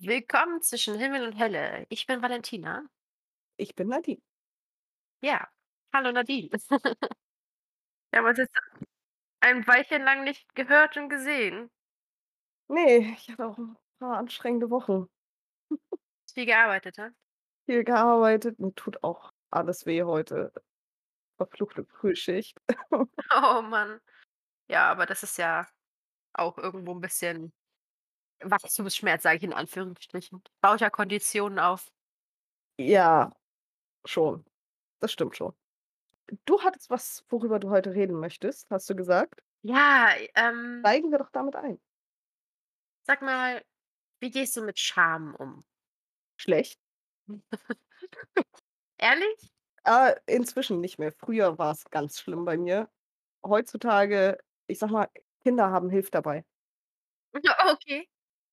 Willkommen zwischen Himmel und Hölle. Ich bin Valentina. Ich bin Nadine. Ja, hallo Nadine. Wir haben uns jetzt ein Weilchen lang nicht gehört und gesehen. Ne, ich hatte auch 'n paar anstrengende Wochen. Viel gearbeitet, ha? Viel gearbeitet, mir tut auch alles weh heute. Verfluchte Frühschicht. Oh Mann. Ja, aber das ist ja auch irgendwo 'n bisschen Wachstumsschmerz, sage ich in Anführungsstrichen. Baut ja Konditionen auf. Ja, schon. Das stimmt schon. Du hattest was, worüber du heute reden möchtest, hast du gesagt? Ja, ähm Steigen wir doch damit ein. Sag mal, wie gehst du mit Scham um? Schlecht. Ehrlich? Ah, inzwischen nicht mehr. Früher war's ganz schlimm bei mir. Heutzutage, ich sage mal, Kinder haben hilft dabei. Okay.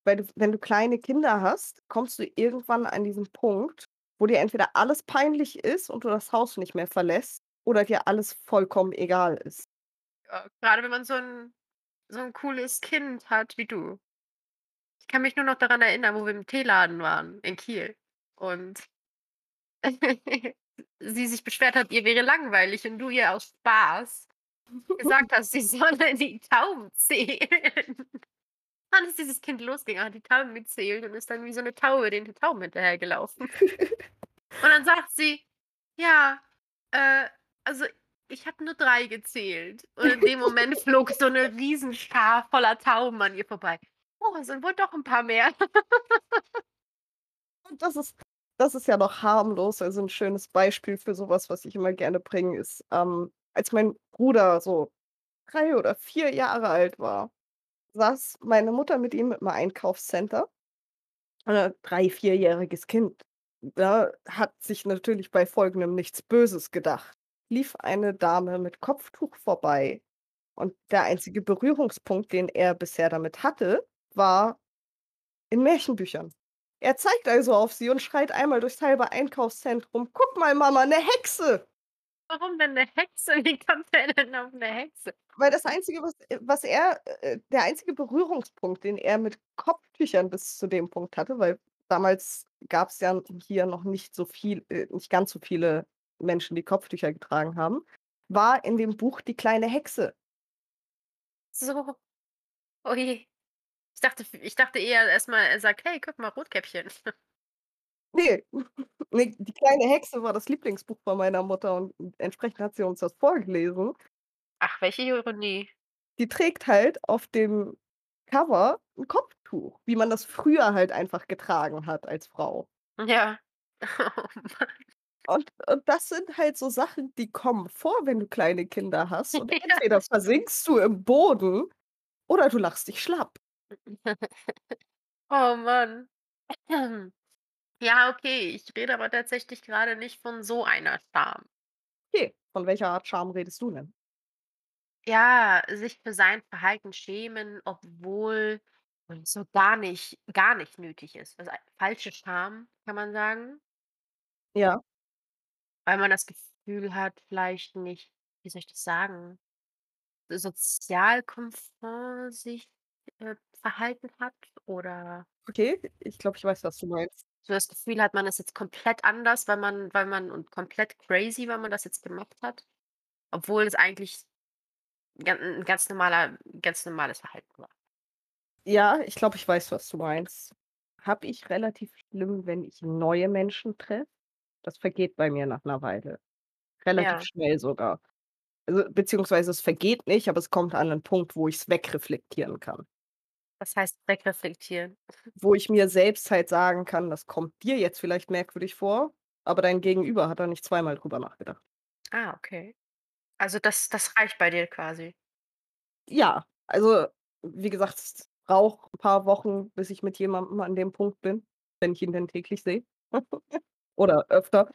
Weil du wenn du kleine Kinder hast, kommst du irgendwann an diesen Punkt, wo dir entweder alles peinlich ist und du das Haus nicht mehr verlässt oder dir alles vollkommen egal ist. Ja, grade wenn man so 'n so 'n cooles Kind hat wie du. Ich kann mich nur noch daran erinnern, wo wir im Teeladen waren in Kiel und sie sich beschwert hat, ihr wäre langweilig und du ihr aus Spaß gesagt hast, sie solle die Tauben zählen. Dann ist dieses Kind losgegangen, hat die Tauben gezählt und ist dann wie so 'ne Taube den Tauben hinterhergelaufen. Und dann sagt sie: „Ja, äh, also, ich habe nur 3 gezählt.“ Und in dem Moment flog so 'ne Riesenschar voller Tauben an ihr vorbei. „Oh, es sind wohl doch 'n paar mehr.“ Und das ist das ist ja noch harmlos. Also 'n schönes Beispiel für so was, ich immer gerne bringe, ist, ähm, als mein Bruder so 3 oder 4 Jahre alt war, saß meine Mutter mit ihm im Einkaufscenter. Äh, 3 vierjähriges Kind, ne, hat sich natürlich bei Folgendem nichts Böses gedacht. Lief eine Dame mit Kopftuch vorbei und der einzige Berührungspunkt, den er bisher damit hatte, war in Märchenbüchern. Er zeigt also auf sie und schreit einmal durchs halbe Einkaufszentrum: „Guck mal Mama, 'ne Hexe!“ Warum denn 'ne Hexe? Wie kommt der denn auf 'ne Hexe? Weil das Einzige, was äh, was er äh, der einzige Berührungspunkt, den er mit Kopftüchern bis zu dem Punkt hatte, weil damals gab's ja hier noch nicht so viel äh, nicht ganz so viele Menschen, die Kopftücher getragen haben, war in dem Buch Die kleine Hexe. So. Oh je. Ich dachte ich dachte eher erst mal, er sagt: „Hey, guck mal, Rotkäppchen.“ Ne, ne, Die kleine Hexe war das Lieblingsbuch von meiner Mutter und entsprechend hat sie uns das vorgelesen. Ach, welche Ironie. Die trägt halt auf dem Cover 'n Kopftuch, wie man das früher halt einfach getragen hat als Frau. Ja. Oh Mann. Und und das sind halt so Sachen, die kommen vor, wenn du kleine Kinder hast und Ja. entweder versinkst du im Boden oder du lachst dich schlapp. Oh Mann. Ja, okay, ich rede aber tatsächlich grade nicht von so einer Scham. Okay, von welcher Art Scham redest du denn? Ja, sich für sein Verhalten schämen, obwohl so gar nicht gar nicht nötig ist. Also, falsche Scham, kann man sagen. Ja. Weil man das Gefühl hat, vielleicht nicht wie soll ich das sagen, sozialkonform sich, äh, verhalten hat oder Okay, ich glaube, ich weiß, was du meinst. So das Gefühl hat, man ist jetzt komplett anders, weil man weil man und komplett crazy, weil man das jetzt gemacht hat, obwohl es eigentlich gan 'n ganz normaler ganz normales Verhalten war. Ja, ich glaube, ich weiß, was du meinst. Habe ich relativ schlimm, wenn ich neue Menschen treffe. Das vergeht bei mir nach 'ner Weile. Relativ Ja. schnell sogar. Also, beziehungsweise es vergeht nicht, aber es kommt an 'nen Punkt, wo ich's wegreflektieren kann. Was heißt wegreflektieren? Wo ich mir selbst halt sagen kann: „Das kommt dir jetzt vielleicht merkwürdig vor, aber dein Gegenüber hat da nicht zweimal drüber nachgedacht.“ Ah, okay. Also, das das reicht bei dir quasi? Ja, also, wie gesagt, es braucht 'n paar Wochen, bis ich mit jemandem an dem Punkt bin, wenn ich ihn denn täglich sehe oder öfter.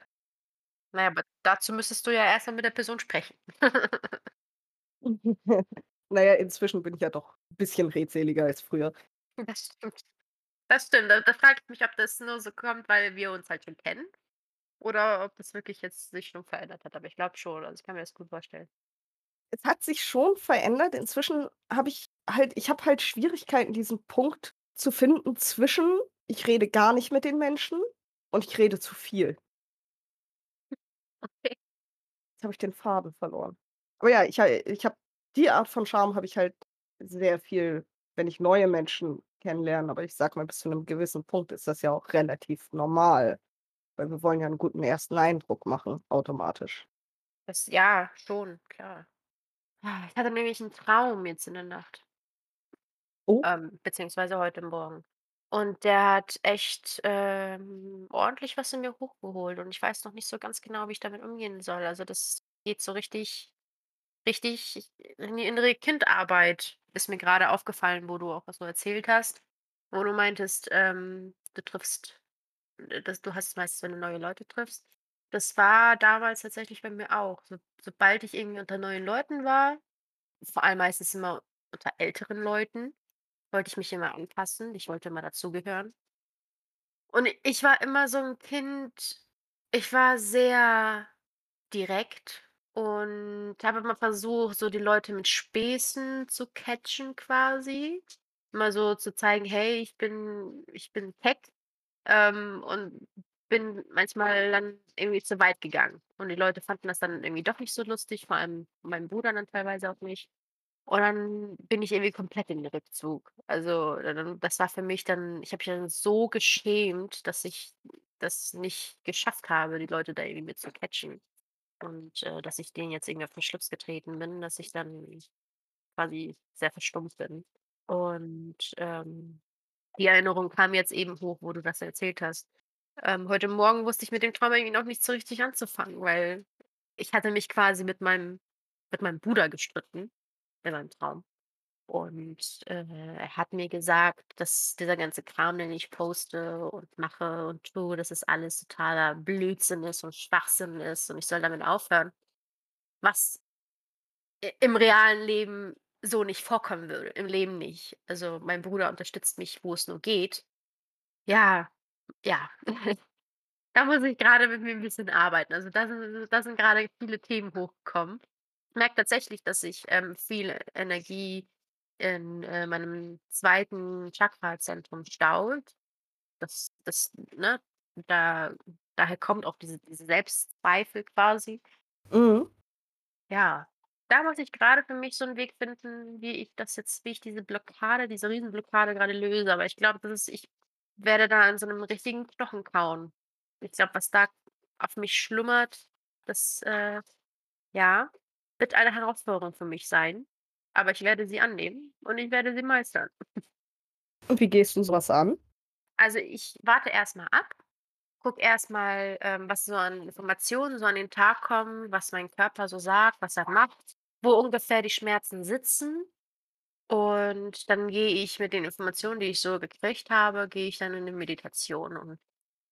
Na ja, aber dazu müsstest du ja erst mal mit der Person sprechen. Na ja, inzwischen bin ich ja doch bisschen redseliger als früher. Das stimmt. Das stimmt. Da da frage ich mich, ob das nur so kommt, weil wir uns halt schon kennen oder ob das wirklich jetzt sich schon verändert hat, aber ich glaube schon. Also, ich kann mir das gut vorstellen. Es hat sich schon verändert. Inzwischen habe ich halt ich habe halt Schwierigkeiten, diesen Punkt zu finden zwischen ich rede gar nicht mit den Menschen und ich rede zu viel. Okay. Jetzt habe ich den Faden verloren. Aber ja, ich ha ich habe die Art von Charme habe ich halt sehr viel, wenn ich neue Menschen kennenlerne, aber ich sage mal, bis zu 'nem gewissen Punkt ist das ja auch relativ normal, weil wir wollen ja 'n guten ersten Eindruck machen automatisch. Das ja, schon, klar. Ah, ich hatte nämlich 'n Traum jetzt in der Nacht. Oh. Ähm, beziehungsweise heute Morgen. Und der hat echt, ähm, ordentlich was in mir hochgeholt und ich weiß noch nicht so ganz genau, wie ich damit umgehen soll. Also, das geht so richtig richtig in die innere Kindarbeit, ist mir grade aufgefallen, wo du auch was so erzählt hast, wo du meintest, ähm, du triffst äh, dass du hast es meistens, wenn du neue Leute triffst. Das war damals tatsächlich bei mir auch. So sobald ich irgendwie unter neuen Leuten war, vor allem meistens immer unter älteren Leuten, wollte ich mich immer anpassen. Ich wollte immer dazugehören. Und ich war immer so 'n Kind ich war sehr direkt und habe immer versucht, so die Leute mit Späßen zu catchen quasi. Immer so zu zeigen: „Hey, ich bin ich bin keck“, ähm, und bin manchmal dann irgendwie zu weit gegangen. Und die Leute fanden das dann irgendwie doch nicht so lustig, vor allem mein Bruder dann teilweise auch nicht. Und dann bin ich irgendwie komplett in den Rückzug. Also, das war für mich dann ich habe mich dann so geschämt, dass ich das nicht geschafft habe, die Leute da irgendwie mit zu catchen. Und, äh, dass ich denen jetzt irgendwie auf den Schlips getreten bin, dass ich dann quasi sehr verstummt bin. Und, ähm, die Erinnerung kam jetzt eben hoch, wo du das erzählt hast. Ähm, heute Morgen wusste ich mit dem Trauma irgendwie noch nicht so richtig anzufangen, weil ich hatte mich quasi mit meinem mit meinem Bruder gestritten in meinem Traum. Und, äh, er hat mir gesagt, dass dieser ganze Kram, den ich poste und mache und tue, dass es alles totaler Blödsinn ist und Schwachsinn ist und ich soll damit aufhören. Was im realen Leben so nicht vorkommen würde, im Leben nicht. Also, mein Bruder unterstützt mich, wo es nur geht. Ja, ja. Da muss ich grade mit mir 'n bisschen arbeiten. Also, da si da sind grade viele Themen hochgekommen. Ich merke tatsächlich, dass sich, ähm, viel Energie in, äh, meinem 2. Chakrazentrum staut. Das das ne, da daher kommt auch diese diese Selbstzweifel quasi. Mhm. Ja, da muss ich grade für mich so 'n Weg finden, wie ich das jetzt wie ich diese Blockade diese Riesenblockade grade löse. Aber ich glaube, das ist ich werde da an so 'nem richtigen Knochen kauen. Ich glaube, was da auf mich schlummert, das, äh, ja, wird eine Herausforderung für mich sein. Aber ich werde sie annehmen und ich werde sie meistern. Und wie gehst du so was an? Also, ich warte erst mal ab, gucke erst mal, ähm, was so an Informationen so an den Tag kommen, was mein Körper so sagt, was er macht, wo ungefähr die Schmerzen sitzen. Und dann gehe ich mit den Informationen, die ich so gekriegt habe gehe ich dann in 'ne Meditation und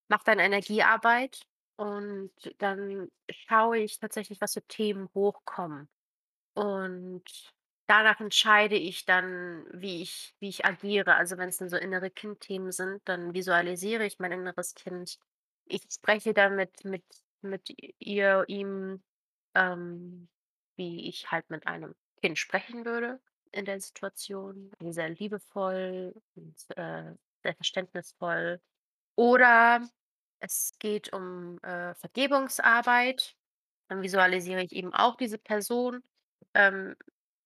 mache dann Energiearbeit. Und dann schaue ich tatsächlich, was für Themen hochkommen. Und danach entscheide ich dann, wie ich wie ich agiere. Also, wenn's dann so innere Kindthemen sind, dann visualisiere ich mein inneres Kind. Ich spreche dann mit mit mit ihr ihm, ähm, wie ich halt mit einem Kind sprechen würde in der Situation, sehr liebevoll und, äh, sehr verständnisvoll. Oder es geht um, äh, Vergebungsarbeit. Dann visualisiere ich eben auch diese Person, ähm,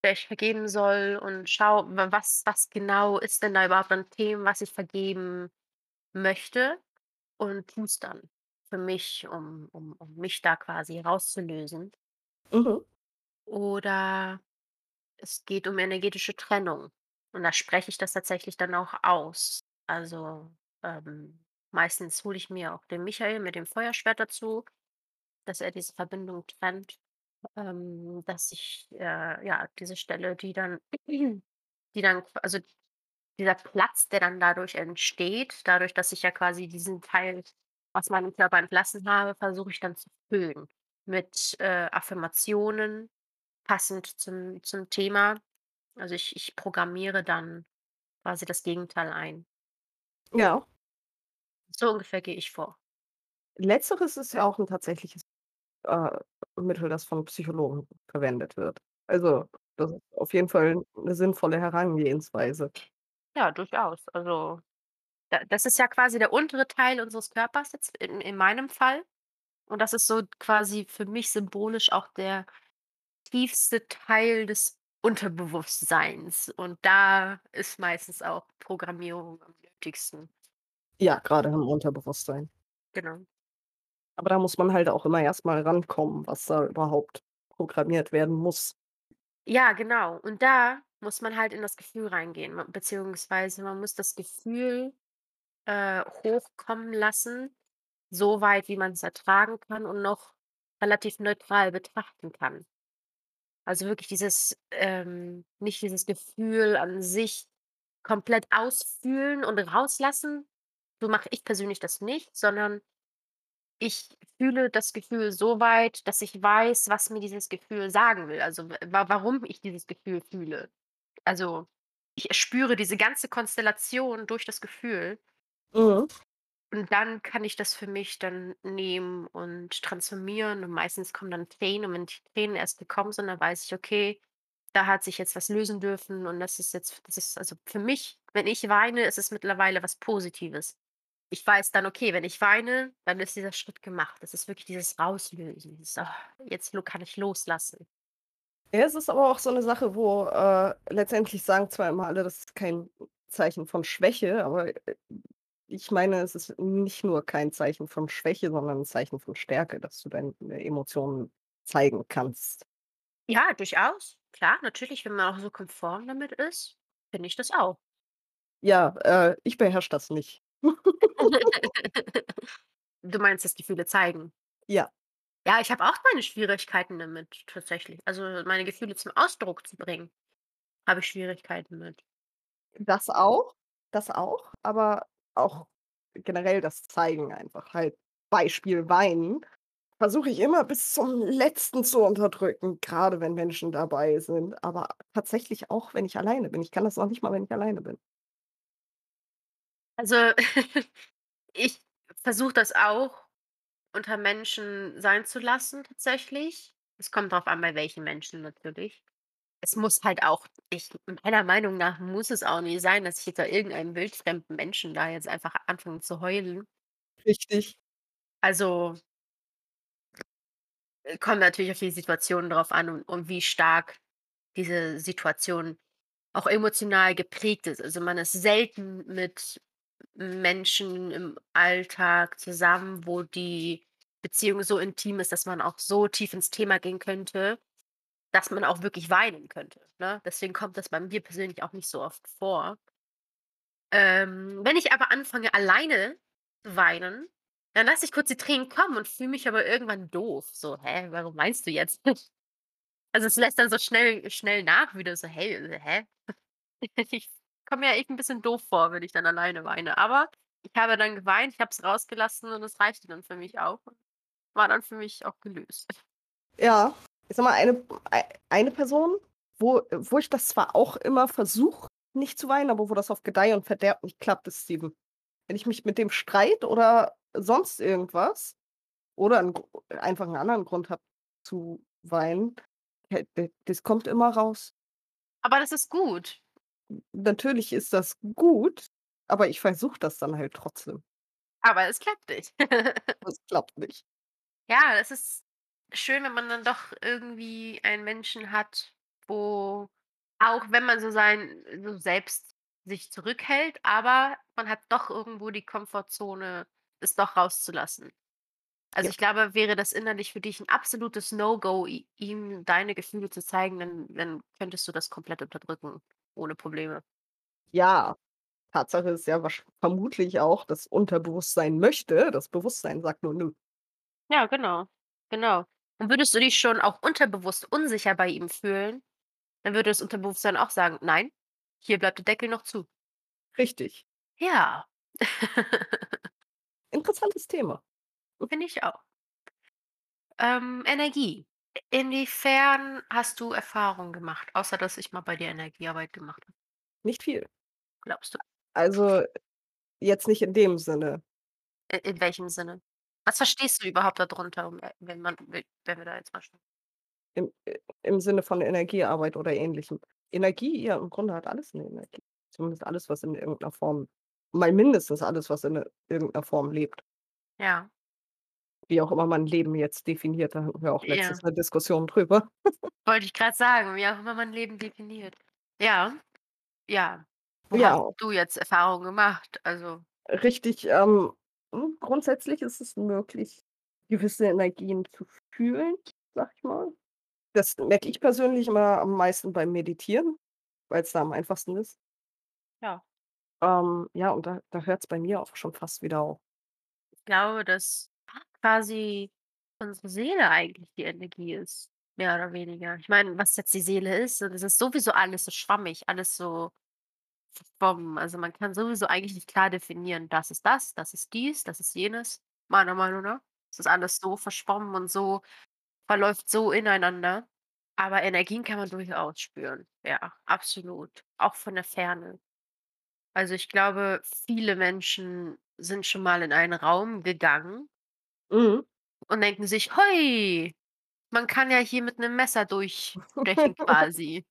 der ich vergeben soll und schaue, wa was was genau ist denn da überhaupt an Themen, was ich vergeben möchte und tue es dann für mich, um um um mich da quasi rauszulösen. Mhm. Oder es geht um energetische Trennung. Und da spreche ich das tatsächlich dann auch aus. Also, ähm, meistens hole ich mir auch den Michael mit dem Feuerschwert dazu, dass er diese Verbindung trennt, ähm, dass ich, äh, ja, diese Stelle, die dann die dann qu also, dieser Platz, der dann dadurch entsteht, dadurch, dass ich ja quasi diesen Teil aus meinem Körper entlassen habe, versuche ich dann zu füllen mit, äh, Affirmationen, passend zum zum Thema. Also, ich ich programmiere dann quasi das Gegenteil ein. Ja. So ungefähr gehe ich vor. Letzteres ist ja auch 'n tatsächliches, äh, Mittel, das von Psychologen verwendet wird. Also, das ist auf jeden Fall 'ne sinnvolle Herangehensweise. Ja, durchaus. Also, Da das ist ja quasi der untere Teil unseres Körpers jetzt in in meinem Fall. Und das ist so quasi für mich symbolisch auch der tiefste Teil des Unterbewusstseins. Und da ist meistens auch Programmierung am nötigsten. Ja, grade im Unterbewusstsein. Genau. Aber da muss man halt auch immer erst mal rankommen, was da überhaupt programmiert werden muss. Ja, genau. Und da muss man halt in das Gefühl reingehen, beziehungsweise man muss das Gefühl, äh, hochkommen lassen, so weit, wie man's ertragen kann und noch relativ neutral betrachten kann. Also wirklich dieses ähm, nicht dieses Gefühl an sich komplett ausfühlen und rauslassen. So mache ich persönlich das nicht, sondern ich fühle das Gefühl so weit, dass ich weiß, was mir dieses Gefühl sagen will, also wa warum ich dieses Gefühl fühle. Also, ich spüre diese ganze Konstellation durch das Gefühl Mhm. und dann kann ich das für mich dann nehmen und transformieren und meistens kommen dann Tränen und wenn die Tränen erst gekommen sind, dann weiß ich: „Okay, da hat sich jetzt was lösen dürfen und das ist jetzt das ist also für mich wenn ich weine, ist es mittlerweile was Positives. Ich weiß dann, okay, wenn ich weine, dann ist dieser Schritt gemacht. Das ist wirklich dieses Rauslösen, dieses: „Ah, jetzt kann ich loslassen.“ Ja, es ist aber auch so 'ne Sache, wo, äh, letztendlich sagen zwar immer alle, das ist kein Zeichen von Schwäche, aber, äh, ich meine, es ist nicht nur kein Zeichen von Schwäche, sondern 'n Zeichen von Stärke, dass du deine Emotionen zeigen kannst. Ja, durchaus. Klar, natürlich, wenn man auch so konform damit ist, finde ich das auch. Ja, äh, ich beherrsche das nicht. Du meinst das Gefühle zeigen? Ja. Ja, ich habe auch meine Schwierigkeiten damit tatsächlich. Also, meine Gefühle zum Ausdruck zu bringen, habe ich Schwierigkeiten mit. Das auch, das auch, aber auch generell das Zeigen einfach halt. Beispiel Weinen versuche ich immer bis zum Letzten zu unterdrücken, grade wenn Menschen dabei sind, aber tatsächlich auch, wenn ich alleine bin. Ich kann das noch nicht mal, wenn ich alleine bin. Also, ich versuche das auch unter Menschen sein zu lassen tatsächlich. Es kommt drauf an, bei welchen Menschen natürlich. Es muss halt auch ich meiner Meinung nach muss es auch nicht sein, dass ich jetzt da irgendeinem wildfremden Menschen da jetzt einfach anfange zu heulen. Richtig. Also äh, kommt natürlich auf die Situation drauf an und und wie stark diese Situation auch emotional geprägt ist. Also, man ist selten mit Menschen im Alltag zusammen, wo die Beziehung so intim ist, dass man auch so tief ins Thema gehen könnte, dass man auch wirklich weinen könnte, ne? Deswegen kommt das bei mir persönlich auch nicht so oft vor. Ähm, wenn ich aber anfange, alleine zu weinen, dann lasse ich kurz die Tränen kommen und fühle mich aber irgendwann doof. So: „Hä, warum weinst du jetzt?“ Also, es lässt dann so schnell schnell nach wieder so: „Hey, äh, hä?“ Ich komme mir echt 'n bisschen doof vor, wenn ich dann alleine weine. Aber ich habe dann geweint, ich habe es rausgelassen und es reichte dann für mich auch war dann für mich auch gelöst. Ja, ich sage mal, eine ei eine Person, wo wo ich das zwar auch immer versuche, nicht zu weinen, aber wo das auf Gedeih und Verderb nicht klappt, ist Steven. Wenn ich mich mit dem streite oder sonst irgendwas oder 'n Gr einfach 'n anderen Grund habe zu weinen, das kommt immer raus. Aber das ist gut. Natürlich ist das gut, aber ich versuche das dann halt trotzdem. Aber es klappt nicht. Es klappt nicht. Ja, es ist schön, wenn man dann doch irgendwie einen Menschen hat, wo auch wenn man so sein so selbst sich zurückhält, aber man hat doch irgendwo die Komfortzone, es doch rauszulassen. Also, Ja. ich glaube, wäre das innerlich für dich 'n absolutes No-Go, ihm deine Gefühle zu zeigen, dann dann könntest du das komplett unterdrücken, ohne Probleme. Ja, Tatsache ist ja vermutlich auch, das Unterbewusstsein möchte, das Bewusstsein sagt nur: „Nö.“ Ja, genau, genau. Und würdest du dich schon auch unterbewusst unsicher bei ihm fühlen, dann würde das Unterbewusstsein auch sagen: „Nein, hier bleibt der Deckel noch zu.“ Richtig. Ja. Interessantes Thema. Finde ich auch. Ähm, Energie. Inwiefern hast du Erfahrungen gemacht, außer dass ich mal bei dir Energiearbeit gemacht habe? Nicht viel. Glaubst du? Also, jetzt nicht in dem Sinne. I in welchem Sinne? Was verstehst du überhaupt da drunter, um, äh wenn man we wenn wir da jetzt mal sch Im äh, im Sinne von Energiearbeit oder Ähnlichem. Energie, ja, im Grunde hat alles 'ne Energie. Zumindest alles, was in irgend 'ner Form mal mindestens alles, was in 'ne irgend 'ner Form lebt. Ja. Wie auch immer man Leben jetzt definiert, da hatten wir auch letztens Ja. 'ne Diskussion drüber. Wollte ich grad sagen, wie auch immer man Leben definiert. Ja, ja. Wo hast Ja. du jetzt Erfahrungen gemacht? Also Richtig, ähm, hm, grundsätzlich ist es möglich, gewisse Energien zu fühlen, sage ich mal. Das merke ich persönlich immer am meisten beim Meditieren, weil's da am einfachsten ist. Ja. Ähm, ja, und da da hört's bei mir auch schon fast wieder auf. Ich glaube, dass quasi unsere Seele eigentlich die Energie ist, mehr oder weniger. Ich meine, was jetzt die Seele ist, das ist sowieso alles so schwammig, alles so verschwommen. Also, man kann sowieso eigentlich nicht klar definieren: „Das ist das, das ist dies, das ist jenes“, meiner Meinung nach. Es ist alles so verschwommen und so verläuft so ineinander. Aber Energien kann man durchaus spüren. Ja, absolut, auch von der Ferne. Also, ich glaube, viele Menschen sind schon mal in einen Raum gegangen Mhm. und denken sich: „Hui, man kann ja hier mit 'nem Messer durchstechen quasi.“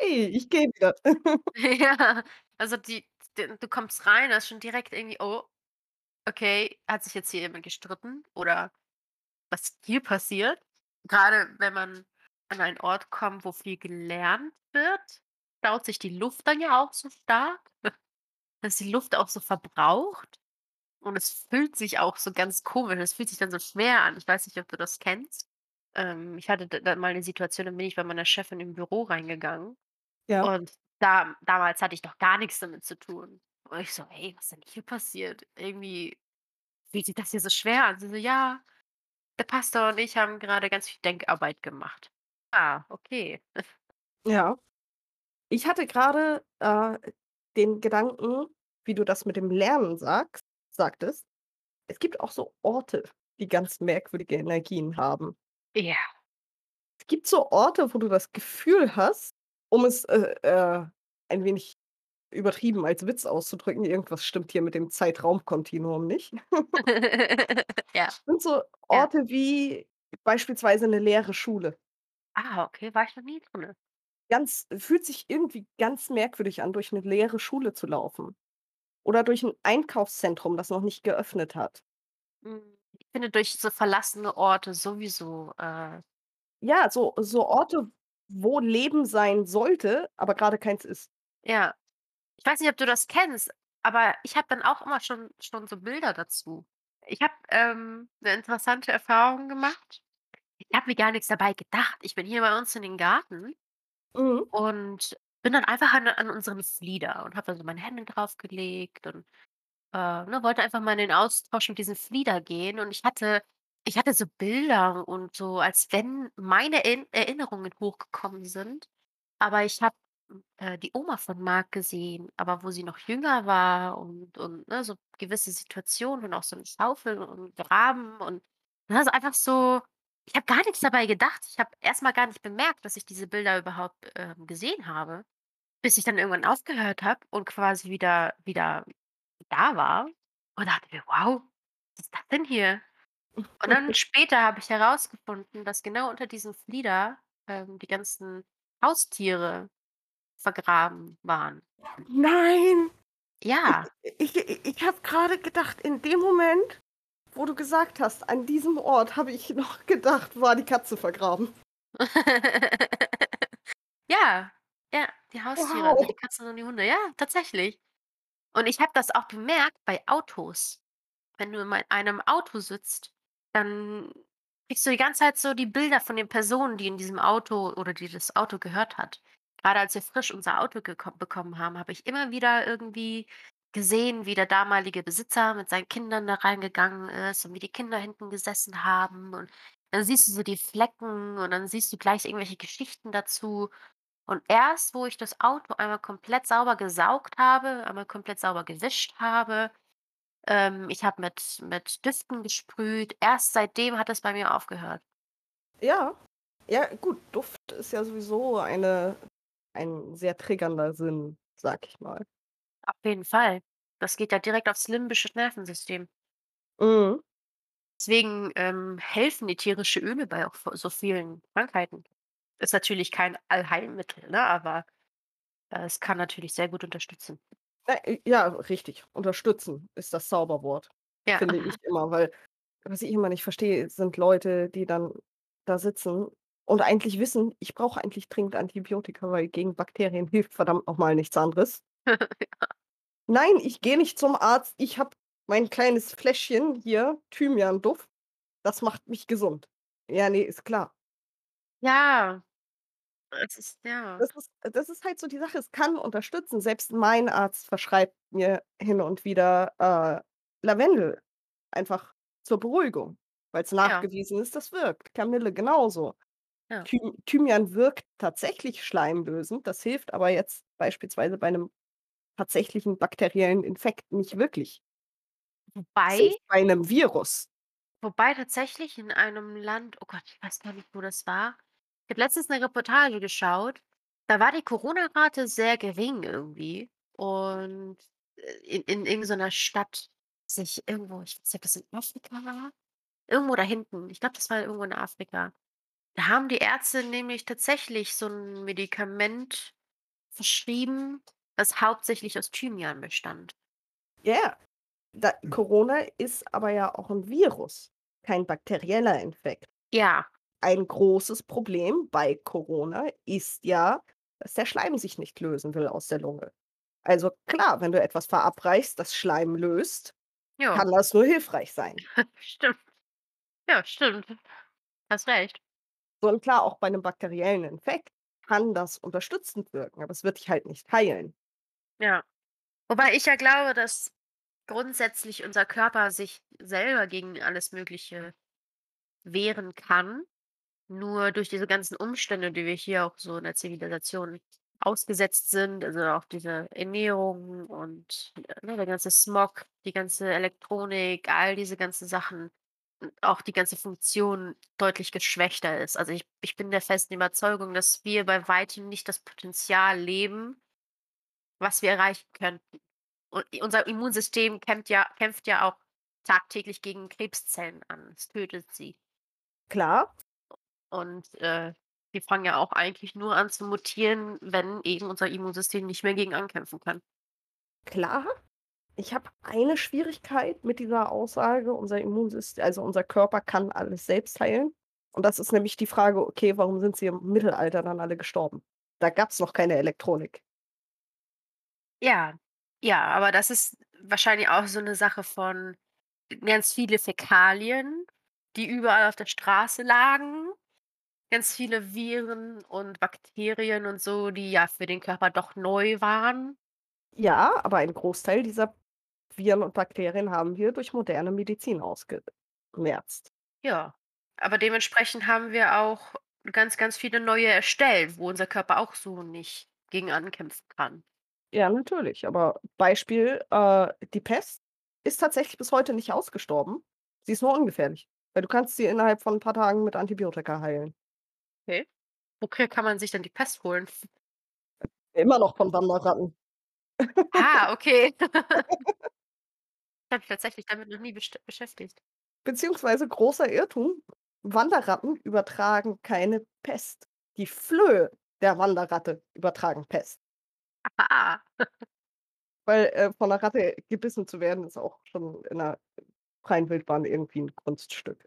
„Hey, ich gehe wieder.“ Ja, also, die d du kommst rein, da ist schon direkt irgendwie: „Oh, okay, hat sich jetzt hier jemand gestritten oder was ist hier passiert?“ Grade wenn man an einen Ort kommt, wo viel gelernt wird, staut sich die Luft dann ja auch so stark, dass die Luft auch so verbraucht und es fühlt sich auch so ganz komisch es fühlt sich dann so schwer an. Ich weiß nicht, ob du das kennst. Ähm, ich hatte d dann mal 'ne Situation, da bin ich bei meiner Chefin im Büro reingegangen Ja. und da damals hatte ich noch gar nix damit zu tun. Und ich so: „Hey, was denn hier passiert? Irgendwie fühlt sich das hier so schwer an.“ Sie so: „Ja, der Pastor und ich haben grade ganz viel Denkarbeit gemacht.“ Ah, okay. Ja. Ich hatte grade, äh, den Gedanken, wie du das mit dem Lernen sagst sagtest. Es gibt auch so Orte, die ganz merkwürdige Energien haben. Ja. Es gibt so Orte, wo du das Gefühl hast, um es, äh, äh, ein wenig übertrieben als Witz auszudrücken, irgendwas stimmt hier mit dem Zeitraumkontinuum nicht. Ja. Sind so Ja. Orte wie beispielsweise 'ne leere Schule. Ah, okay, war ich noch nie drinne. Ganz fühlt sich irgendwie ganz merkwürdig an, durch 'ne leere Schule zu laufen oder durch 'n Einkaufszentrum, das noch nicht geöffnet hat. Hm, ich finde durch so verlassene Orte sowieso, äh Ja, so so Orte, wo Leben sein sollte, aber grade keins ist. Ja. Ich weiß nicht, ob du das kennst, aber ich habe dann auch immer schon schon so Bilder dazu. Ich habe, ähm, 'ne interessante Erfahrung gemacht. Ich habe mir gar nix dabei gedacht. Ich bin hier bei uns in den Garten Mhm. und bin dann einfach an an unseren Flieder und habe da so meine Hände drauf gelegt und, äh, ne, wollte einfach mal in den Austausch mit diesem Flieder gehen. Und ich hatte ich hatte so Bilder und so, als wenn meine Erinner Erinnerungen hochgekommen sind. Aber ich habe, äh, die Oma von Marc gesehen, aber wo sie noch jünger war und und, ne, so gewisse Situationen und auch so 'ne Schaufel und Graben und das ist einfach so ich habe gar nix dabei gedacht. Ich habe erst mal gar nicht bemerkt, dass ich diese Bilder überhaupt, ähm, gesehen habe, bis ich dann irgendwann aufgehört habe und quasi wieder wieder da war und dachte mir: „Wow, was ist das denn hier?“ Und dann später habe ich herausgefunden, dass genau unter diesem Flieder, ähm, die ganzen Haustiere vergraben waren. Nein. Ich Ja. ich i ich habe grade gedacht, in dem Moment, wo du gesagt hast: „An diesem Ort“, habe ich noch gedacht, war die Katze vergraben. Ja, ja, die Haustiere, also Wow. die Katzen und die Hunde, ja, tatsächlich. Und ich habe das auch bemerkt bei Autos. Wenn du in einem Auto sitzt, dann kriegst du die ganze Zeit so die Bilder von den Personen, die in diesem Auto oder die das Auto gehört hat. Grade als wir frisch unser Auto bekommen haben, habe ich immer wieder irgendwie gesehen, wie der damalige Besitzer mit seinen Kindern da reingegangen ist und wie die Kinder hinten gesessen haben. Und dann siehst du so die Flecken und dann siehst du gleich irgendwelche Geschichten dazu. Und erst, wo ich das Auto einmal komplett sauber gesaugt habe, einmal komplett sauber gewischt habe, ähm, ich habe mit mit Düften gesprüht, erst seitdem hat es bei mir aufgehört. Ja. Ja, gut, Duft ist ja sowieso eine ein sehr triggernder Sinn, sage ich mal. Auf jeden Fall. Das geht ja direkt aufs limbische Nervensystem. Mhm. Deswegen, ähm, helfen ätherische Öle bei auch so vielen Krankheiten. Ist natürlich kein Allheilmittel, ne, aber, äh, es kann natürlich sehr gut unterstützen. Na, äh, ja, richtig. Unterstützen ist das Zauberwort, Ja. finde ich immer, weil was ich immer nicht verstehe, sind Leute, die dann da sitzen und eigentlich wissen: „Ich brauche eigentlich dringend Antibiotika, weil gegen Bakterien hilft verdammt noch mal nichts anderes.“ Ja. Nein, ich gehe nicht zum Arzt. Ich habe mein kleines Fläschchen hier, Thymianduft, das macht mich gesund. Ja, ne, ist klar. Ja, es ist ja. Das ist das ist halt so die Sache, es kann unterstützen. Selbst mein Arzt verschreibt mir hin und wieder, äh, Lavendel, einfach zur Beruhigung, weil's Ja. nachgewiesen ist, das wirkt. Kamille genauso. Ja. Thym Thymian wirkt tatsächlich schleimlösend, das hilft aber jetzt beispielsweise bei 'nem tatsächlichen bakteriellen Infekt nicht wirklich. Es Wobei hilft bei 'nem Virus. wobei tatsächlich in einem Land oh Gott, ich weiß gar nicht, wo das war. Ich habe letztens 'ne Reportage geschaut, da war die Corona-Rate sehr gering irgendwie und, äh, in in irgend so 'ner Stadt, sich irgendwo ich weiß nicht, ob das in Afrika war? Irgendwo da hinten. Ich glaube, das war irgendwo in Afrika. Da haben die Ärzte nämlich tatsächlich so 'n Medikament verschrieben, das hauptsächlich aus Thymian bestand. Ja, da Corona ist aber ja auch 'n Virus, kein bakterieller Infekt. Ja. Ein großes Problem bei Corona ist ja, dass der Schleim sich nicht lösen will aus der Lunge. Also klar, wenn du etwas verabreichst, das Schleim löst, Ja. kann das nur hilfreich sein. Stimmt. Ja, stimmt. Hast recht. So und klar, auch bei 'nem bakteriellen Infekt kann das unterstützend wirken, aber es wird dich halt nicht heilen. Ja. Wobei ich ja glaube, dass grundsätzlich unser Körper sich selber gegen alles Mögliche wehren kann. Nur durch diese ganzen Umstände, die wir hier auch so in der Zivilisation ausgesetzt sind, also auch diese Ernährung und, ne, der ganze Smog, die ganze Elektronik, all diese ganzen Sachen auch die ganze Funktion deutlich geschwächter ist. Also, ich ich bin der festen Überzeugung, dass wir bei Weitem nicht das Potenzial leben was wir erreichen könnten. Und unser Immunsystem kämpft ja kämpft ja auch tagtäglich gegen Krebszellen an. Es tötet sie. Klar. Und, äh, die fangen ja auch eigentlich nur an zu mutieren, wenn eben unser Immunsystem nicht mehr gegen ankämpfen kann. Klar. Ich habe eine Schwierigkeit mit dieser Aussage, unser Immunsyst also unser Körper kann alles selbst heilen. Und das ist nämlich die Frage: „Okay, warum sind sie im Mittelalter dann alle gestorben?“ Da gab's noch keine Elektronik. Ja, ja, aber das ist wahrscheinlich auch so 'ne Sache von ganz viele Fäkalien, die überall auf der Straße lagen. Ganz viele Viren und Bakterien und so, die ja für den Körper doch neu waren. Ja, aber ein Großteil dieser Viren und Bakterien haben wir durch moderne Medizin ausgemerzt. Ja, aber dementsprechend haben wir auch ganz, ganz viele neue erstellt, wo unser Körper auch so nicht gegen ankämpfen kann. Ja, natürlich, aber Beispiel, äh, die Pest ist tatsächlich bis heute nicht ausgestorben. Sie ist nur ungefährlich, weil du kannst sie innerhalb von 'n paar Tagen mit Antibiotika heilen. Okay. Woher kann man sich denn die Pest holen? Immer noch von Wanderratten. Ah, okay. Ich habe mich tatsächlich damit noch nie besch beschäftigt. Beziehungsweise großer Irrtum, Wanderratten übertragen keine Pest. Die Flöhe der Wanderratte übertragen Pest. Ah. Weil, äh, von 'ner Ratte gebissen zu werden, ist auch schon in 'ner freien Wildbahn irgendwie 'n Kunststück.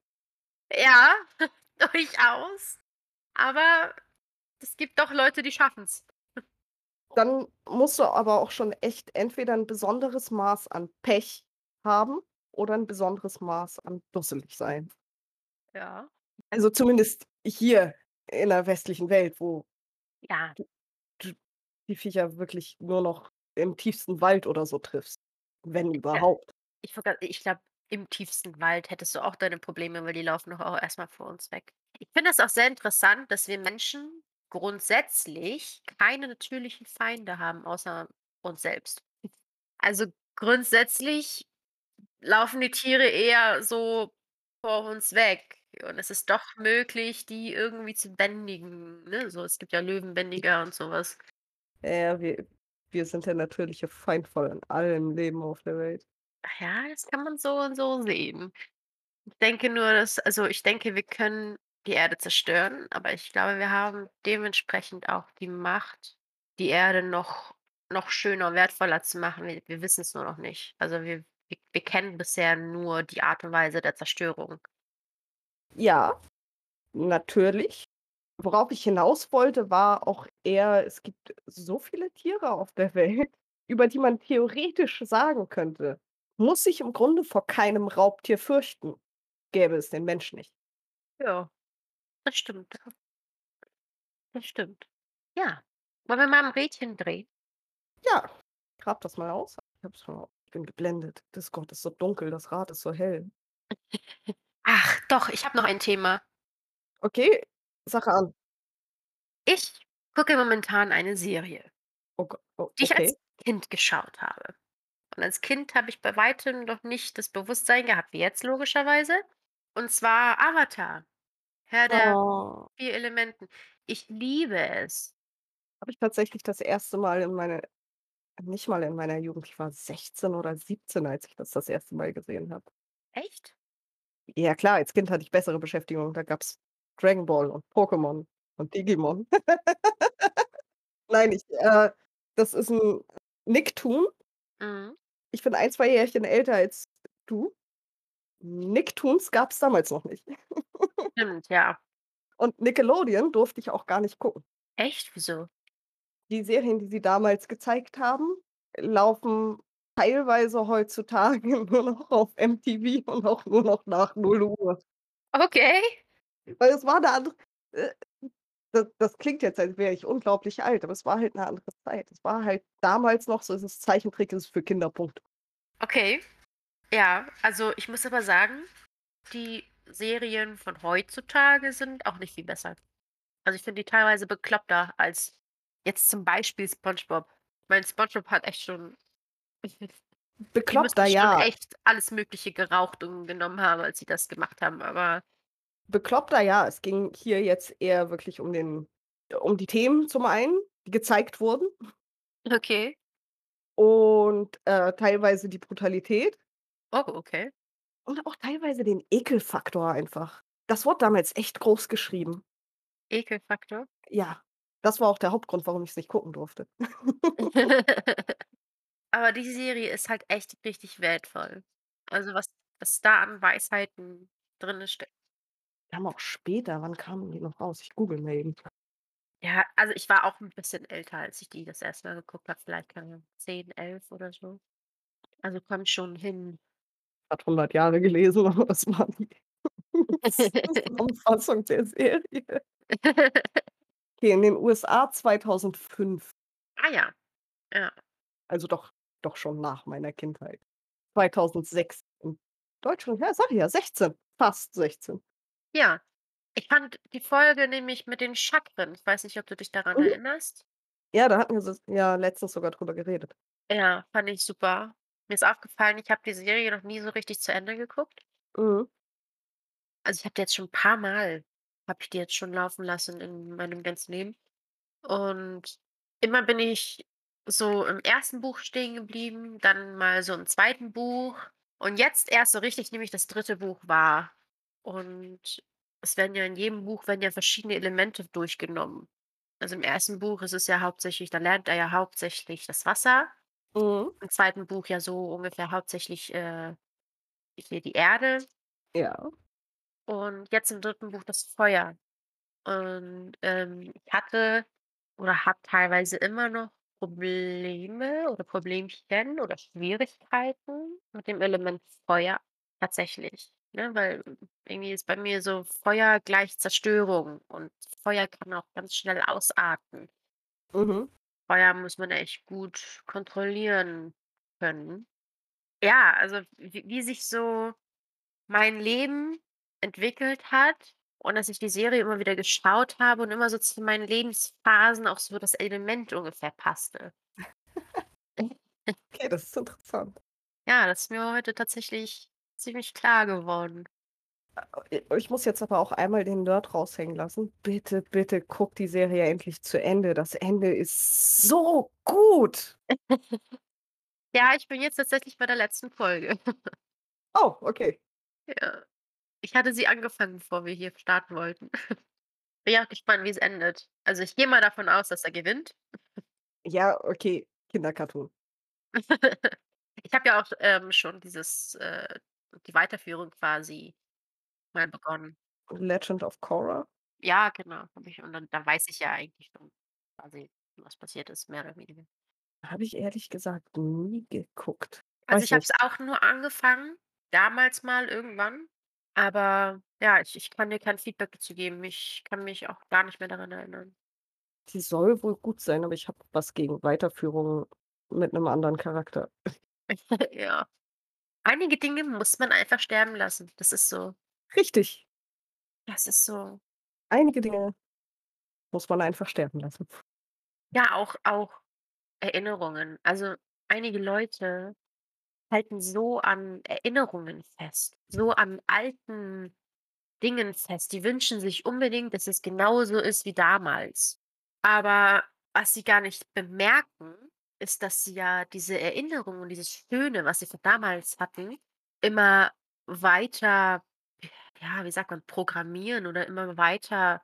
Ja, durchaus. Aber es gibt doch Leute, die schaffen's. Dann musst du aber auch schon echt entweder 'n besonderes Maß an Pech haben oder 'n besonderes Maß an dusselig sein. Ja. Also zumindest hier in der westlichen Welt, wo Ja. Die Viecher wirklich nur noch im tiefsten Wald oder so triffst, wenn überhaupt. Ich ich glaube, im tiefsten Wald hättest du auch deine Probleme, weil die laufen doch auch erst mal vor uns weg. Ich finde das auch sehr interessant, dass wir Menschen grundsätzlich keine natürlichen Feinde haben außer uns selbst. Also, grundsätzlich laufen die Tiere eher so vor uns weg und es ist doch möglich, die irgendwie zu bändigen, ne? So, es gibt ja Löwenbändiger und so was. Ja, wir wir sind der natürliche Feind von allem Leben auf der Welt. Ja, das kann man so und so sehen. Ich denke nur, dass also, ich denke, wir können die Erde zerstören, aber ich glaube, wir haben dementsprechend auch die Macht, die Erde noch noch schöner, wertvoller zu machen. Wir wir wissen's nur noch nicht. Also, wir wir wir kennen bisher nur die Art und Weise der Zerstörung. Ja, natürlich. Worauf ich hinaus wollte, war auch eher, es gibt so viele Tiere auf der Welt, über die man theoretisch sagen könnte: „Muss sich im Grunde vor keinem Raubtier fürchten, gäbe es den Mensch nicht.“ Ja, das stimmt. Das stimmt. Ja. Wollen wir mal 'n Rädchen drehen? Ja, grab das mal aus. Ich habe es schon ich bin geblendet. Das Gott, ist so dunkel, das Rad ist so hell. Ach doch, ich habe noch ein Thema. Okay, Sache an. Ich gucke momentan eine Serie Oh Go o die ich okay. als Kind geschaut habe. Und als Kind habe ich bei Weitem noch nicht das Bewusstsein gehabt wie jetzt logischerweise. Und zwar Avatar, Herr der Oh. 4 Elementen. Ich liebe es. Habe ich tatsächlich das 1. Mal in meine nicht mal in meiner Jugend. Ich war 16 oder 17, als ich das das 1. Mal gesehen habe. Echt? Ja klar, als Kind hatte ich bessere Beschäftigung. Da gab's Dragon Ball und Pokémon und Digimon. Nein, ich äh, das ist 'n Nicktoon. Mhm. Ich bin 1, 2 Jährchen älter als du. Nicktoons gab's damals noch nicht. Stimmt, ja. Und Nickelodeon durfte ich auch gar nicht gucken. Echt? Wieso? Die Serien, die sie damals gezeigt haben, laufen teilweise heutzutage nur noch auf MTV und auch nur noch nach 0:00. Okay. Weil es war 'ne andere äh, das das klingt jetzt, als wäre ich unglaublich alt, aber es war halt 'ne andere Zeit. Es war halt damals noch so, es ist Zeichentrick ist für Kinder, Punkt. Okay. Ja, also, ich muss aber sagen, die Serien von heutzutage sind auch nicht viel besser. Also, ich finde die teilweise bekloppter als jetzt zum Beispiel SpongeBob. Ich meine, SpongeBob hat echt schon die Bekloppter, schon ja. echt alles Mögliche geraucht und genommen haben, als sie das gemacht haben, aber Bekloppter, ja. Es ging hier jetzt eher wirklich um den um die Themen zum einen, die gezeigt wurden. Okay. Und, äh, teilweise die Brutalität. Oh, okay. Und auch teilweise den Ekelfaktor einfach. Das wurde damals echt groß geschrieben. Ekelfaktor? Ja, das war auch der Hauptgrund, warum ich's nicht gucken durfte. Aber die Serie ist halt echt richtig wertvoll. Also, was was da an Weisheiten drinne steckt. Kam auch später. Wann kamen die noch raus? Ich google mal eben. Ja, also, ich war auch 'n bisschen älter, als ich die das 1. Mal geguckt habe, vielleicht, keine Ahnung, 10, 11 oder so. Also, kommt schon hin. Hat 100 Jahre gelesen, aber das war die Zusammenfassung der Serie. Okay, in den USA 2005. Ah ja, ja. Also, doch doch schon nach meiner Kindheit. 2006 in Deutschland, ja, sage ich ja, 16, fast 16. Ja, ich fand die Folge nämlich mit den Chakren ich weiß nicht, ob du dich daran Mhm. erinnerst? Ja, da hatten wir ja letztens sogar drüber geredet. Ja, fand ich super. Mir ist aufgefallen, ich habe die Serie noch nie so richtig zu Ende geguckt. Mhm. Also, ich habe die jetzt schon 'n paarmal habe ich die jetzt schon laufen lassen in meinem ganzen Leben. Und immer bin ich so im 1. Buch stehen geblieben, dann mal so im 2. Buch und jetzt erst so richtig nehme ich das 3. Buch wahr. Und es werden ja in jedem Buch werden ja verschiedene Elemente durchgenommen. Also, im 1. Buch ist es ja hauptsächlich da lernt er ja hauptsächlich das Wasser. Mhm. Im 2. Buch ja so ungefähr hauptsächlich, äh, hier die Erde. Ja. Und jetzt im 3. Buch das Feuer. Und, ähm, ich hatte oder habe teilweise immer noch Probleme oder Problemchen oder Schwierigkeiten mit dem Element Feuer tatsächlich, ne? Weil irgendwie ist bei mir so Feuer gleich Zerstörung und Feuer kann auch ganz schnell ausarten. Mhm. Feuer muss man echt gut kontrollieren können. Ja, also, w wie sich so mein Leben entwickelt hat und dass ich die Serie immer wieder geschaut habe und immer so zu meinen Lebensphasen auch so das Element ungefähr passte. Okay, das ist interessant. Ja, das ist mir heute tatsächlich ziemlich klar geworden. Äh, i ich muss jetzt aber auch einmal den Nerd raushängen lassen. Bitte, bitte guck die Serie endlich zu Ende. Das Ende ist so gut! Ja, ich bin jetzt tatsächlich bei der letzten Folge. Oh, okay. Ja. Ich hatte sie angefangen, bevor wir hier starten wollten. Bin ja auch gespannt, wie's endet. Also, ich gehe mal davon aus, dass er gewinnt. Ja, okay. Kindercartoon. Ich habe ja auch, ähm, schon dieses, äh die Weiterführung quasi mal begonnen. Legend of Korra? Ja, genau, ich und dann dann weiß ich ja eigentlich schon quasi, was passiert ist, mehr oder weniger. Habe ich ehrlich gesagt nie geguckt. Also, Weiß ich habe es auch nur angefangen, damals mal irgendwann, aber ja, ich ich kann dir kein Feedback dazu geben. Ich kann mich auch gar nicht mehr daran erinnern. Die soll wohl gut sein, aber ich habe was gegen Weiterführungen mit 'nem anderen Charakter. Ja. Einige Dinge muss man einfach sterben lassen. Das ist so. Richtig. Das ist so. Einige Dinge muss man einfach sterben lassen. Ja, auch auch Erinnerungen. Also, einige Leute halten so an Erinnerungen fest, so an alten Dingen fest. Die wünschen sich unbedingt, dass es genauso ist wie damals. Aber was sie gar nicht bemerken, ist, dass sie ja diese Erinnerung und dieses Schöne, was sie von damals hatten, immer weiter, ja, wie sagt man, programmieren oder immer weiter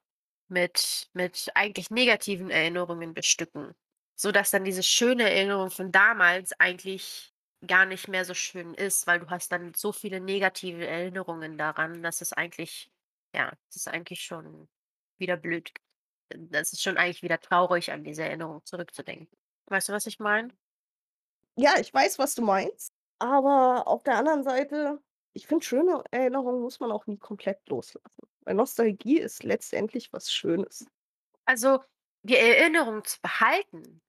mit mit eigentlich negativen Erinnerungen bestücken, sodass dann diese schöne Erinnerung von damals eigentlich gar nicht mehr so schön ist, weil du hast dann so viele negative Erinnerungen daran, dass es eigentlich ja, das ist eigentlich schon wieder blöd. Das ist schon eigentlich wieder traurig, an diese Erinnerung zurückzudenken. Weißt du, was ich meine? Ja, ich weiß, was du meinst, aber auf der anderen Seite, ich finde, schöne Erinnerungen muss man auch nie komplett loslassen, weil Nostalgie ist letztendlich was Schönes. Also, die Erinnerung zu behalten,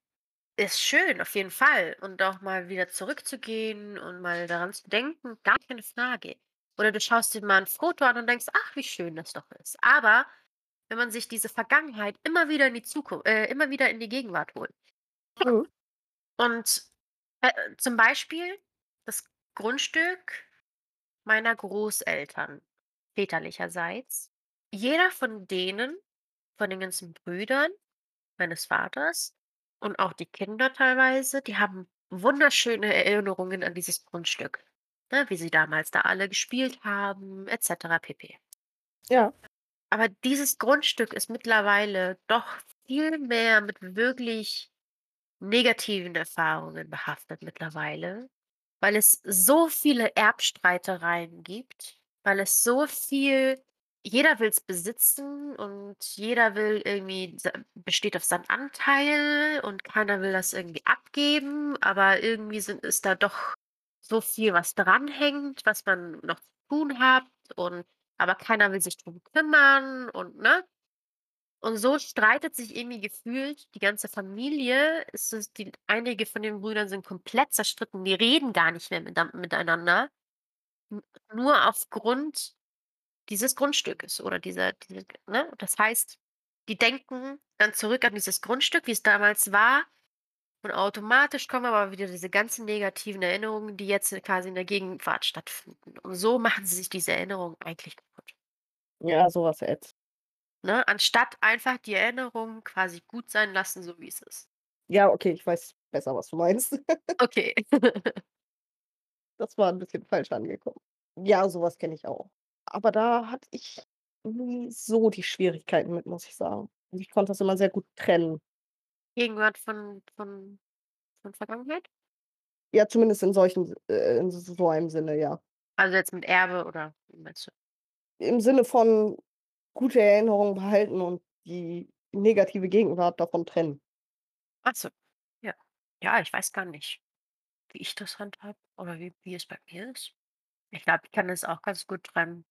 ist schön, auf jeden Fall. Und auch mal wieder zurückzugehen und mal daran zu denken, gar keine Frage. Oder du schaust dir mal ein Foto an und denkst: „Ach, wie schön das doch ist.“ Aber wenn man sich diese Vergangenheit immer wieder in die Zuku äh, immer wieder in die Gegenwart holt Mhm. und, äh, zum Beispiel das Grundstück meiner Großeltern väterlicherseits. Jeder von denen, von den ganzen Brüdern meines Vaters und auch die Kinder teilweise, die haben wunderschöne Erinnerungen an dieses Grundstück, ne, wie sie damals da alle gespielt haben et cetera pp. Ja. Aber dieses Grundstück ist mittlerweile doch viel mehr mit wirklich negativen Erfahrungen behaftet mittlerweile, weil es so viele Erbstreitereien gibt, weil es so viel jeder will's besitzen und jeder will irgendwie besteht auf seinen Anteil und keiner will das irgendwie abgeben, aber irgendwie sind ist da doch so viel, was dranhängt, was man noch zu tun hat und aber keiner will sich drum kümmern und ne? Und so streitet sich irgendwie gefühlt die ganze Familie. Es ist die einige von den Brüdern sind komplett zerstritten. Die reden gar nicht mehr mitam miteinander. Nur aufgrund dieses Grundstückes oder dieser diese ne? Das heißt, die denken dann zurück an dieses Grundstück, wie's damals war, und automatisch kommen aber wieder diese ganzen negativen Erinnerungen, die jetzt quasi in der Gegenwart stattfinden. Und so machen sie sich diese Erinnerungen eigentlich kaputt. Ja, so was ätzt. Ne, anstatt einfach die Erinnerung quasi gut sein lassen, so wie es ist. Ja, okay, ich weiß besser, was du meinst. Okay. Das war 'n bisschen falsch angekommen. Ja, so was kenne ich auch. Aber da hatte ich nie so die Schwierigkeiten mit, muss ich sagen. Ich konnte das immer sehr gut trennen. Gegenwart von von von Vergangenheit? Ja, zumindest in solchen äh, in so einem Sinne, ja. Also, jetzt mit Erbe oder wie meinst du? Im Sinne von gute Erinnerungen behalten und die negative Gegenwart davon trennen. Ach so, ja. Ja, ich weiß gar nicht, wie ich das handhabe oder wie wie es bei mir ist. Ich glaube, ich kann das auch ganz gut trennen.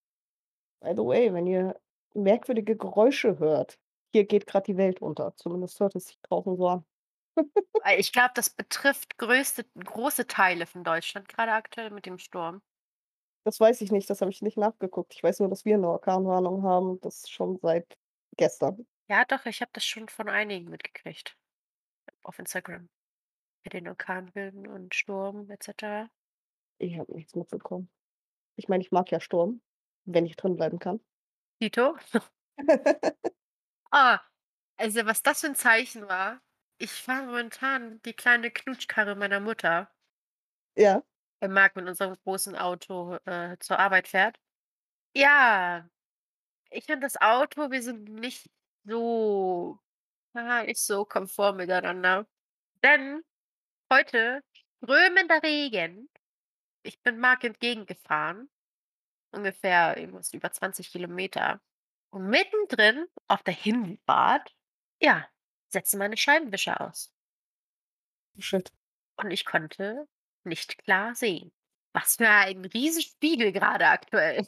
By the way, wenn ihr merkwürdige Geräusche hört, hier geht grad die Welt unter. Zumindest hört es sich draußen so an. Weil ich glaube, das betrifft größte große Teile von Deutschland, grade aktuell mit dem Sturm. Das weiß ich nicht, das habe ich nicht nachgeguckt. Ich weiß nur, dass wir 'ne Orkanwarnung haben, das schon seit gestern. Ja, doch, ich habe das schon von einigen mitgekriegt auf Instagram mit den Orkanbögen und Sturm et cetera. Ich habe nichts mitbekommen. Ich meine, ich mag ja Sturm, wenn ich drin bleiben kann. Dito. Ah, also, was das für 'n Zeichen war. Ich fahre momentan die kleine Knutschkarre meiner Mutter Ja. Marc mit unserem großen Auto, äh, zur Arbeit fährt. Ja, ich und das Auto, wir sind nicht so ja, nicht so komfort miteinander, denn Heute strömender Regen. Ich bin Marc entgegengefahren, ungefähr irgendwas über 20 Kilometer. Und mittendrin auf der Hinfahrt, ja, setzen meine Scheibenwischer aus. Shit. Und ich konnte nicht klar sehen. Was für ein Riesenspiegel gerade aktuell.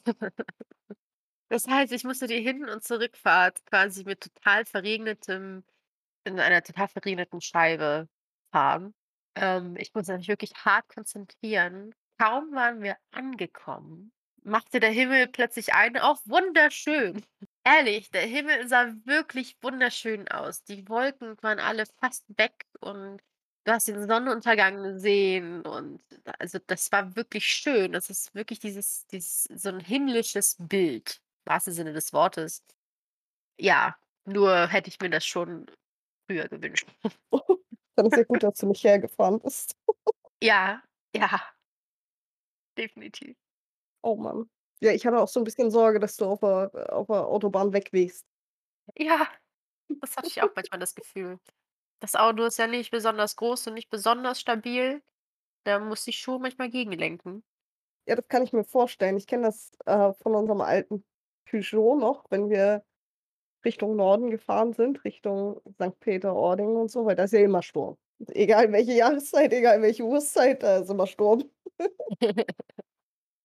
Das heißt, ich musste die Hin und Zurückfahrt quasi mit total verregnetem in einer total verregneten Scheibe fahren. Ähm, ich musste mich wirklich hart konzentrieren. Kaum waren wir angekommen, machte der Himmel plötzlich ein, auch wunderschön. Ehrlich, der Himmel sah wirklich wunderschön aus. Die Wolken waren alle fast weg und du hast den Sonnenuntergang gesehen und da also, das war wirklich schön. Das ist wirklich dieses dieses so 'n himmlisches Bild, im wahrsten Sinne des Wortes. Ja, nur hätte ich mir das schon früher gewünscht. Dann ist ja gut, dass du nicht hergefahren bist. Ja, ja. Definitiv. Oh Mann. Ja, ich hatte auch so 'n bisschen Sorge, dass du auf der auf der Autobahn wegwehst. Ja, das hatte ich auch manchmal das Gefühl. Das Auto ist ja nicht besonders groß und nicht besonders stabil. Da muss ich schon manchmal gegenlenken. Ja, das kann ich mir vorstellen. Ich kenne das, äh, von unserem alten Peugeot noch, wenn wir Richtung Norden gefahren sind, Richtung Sankt Peter-Ording und so, weil da ist ja immer Sturm. Egal welche Jahreszeit, egal welche Uhrzeit, da ist immer Sturm.